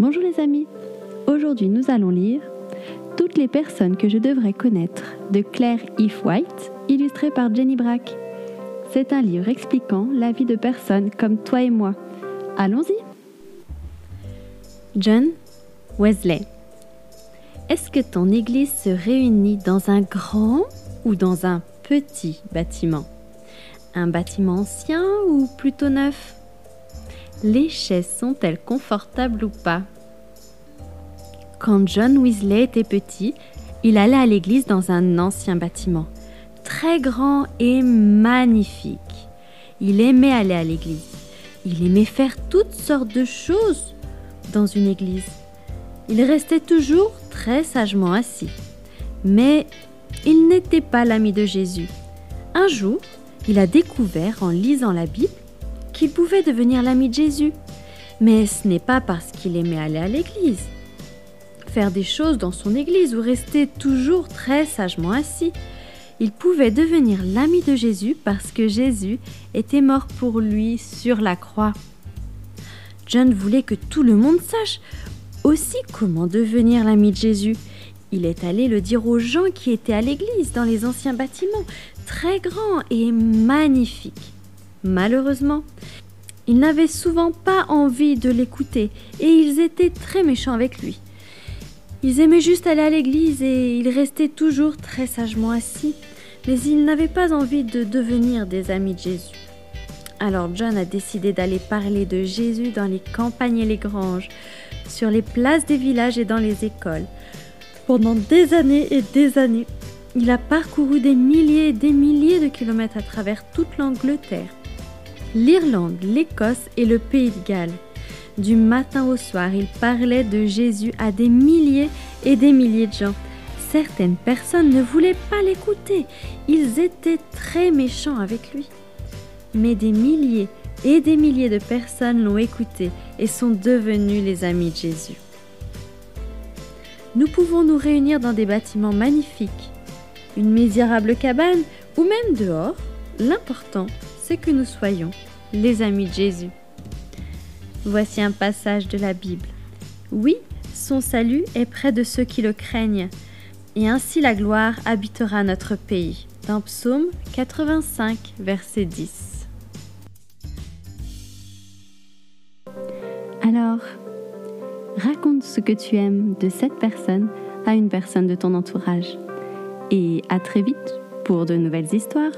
Bonjour les amis, aujourd'hui nous allons lire Toutes les personnes que je devrais connaître de Claire If White, illustré par Jenny Brack. C'est un livre expliquant la vie de personnes comme toi et moi. Allons-y. John Wesley. Est-ce que ton église se réunit dans un grand ou dans un petit bâtiment? Un bâtiment ancien ou plutôt neuf? Les chaises sont-elles confortables ou pas? Quand John Weasley était petit, il allait à l'église dans un ancien bâtiment très grand et magnifique. Il aimait aller à l'église. Il aimait faire toutes sortes de choses dans une église. Il restait toujours très sagement assis. Mais il n'était pas l'ami de Jésus. Un jour, il a découvert en lisant la Bible qu'il pouvait devenir l'ami de Jésus. Mais ce n'est pas parce qu'il aimait aller à l'église. Faire des choses dans son église ou rester toujours très sagement assis il pouvait devenir l'ami de Jésus parce que Jésus était mort pour lui sur la croix. John voulait que tout le monde sache aussi comment devenir l'ami de Jésus. Il est allé le dire aux gens qui étaient à l'église dans les anciens bâtiments, très grands et magnifiques. Malheureusement, ils n'avaient souvent pas envie de l'écouter et ils étaient très méchants avec lui. Ils aimaient juste aller à l'église et ils restaient toujours très sagement assis, mais ils n'avaient pas envie de devenir des amis de Jésus. Alors John a décidé d'aller parler de Jésus dans les campagnes et les granges, sur les places des villages et dans les écoles. Pendant des années et des années, il a parcouru des milliers et des milliers de kilomètres à travers toute l'Angleterre, l'Irlande, l'Écosse et le pays de Galles. Du matin au soir, il parlait de Jésus à des milliers et des milliers de gens. Certaines personnes ne voulaient pas l'écouter. Ils étaient très méchants avec lui. Mais des milliers et des milliers de personnes l'ont écouté et sont devenus les amis de Jésus. Nous pouvons nous réunir dans des bâtiments magnifiques, une misérable cabane ou même dehors. L'important, c'est que nous soyons les amis de Jésus. Voici un passage de la Bible. Oui, son salut est près de ceux qui le craignent, et ainsi la gloire habitera notre pays. Dans Psaume 85, verset 10. Alors, raconte ce que tu aimes de cette personne à une personne de ton entourage. Et à très vite pour de nouvelles histoires.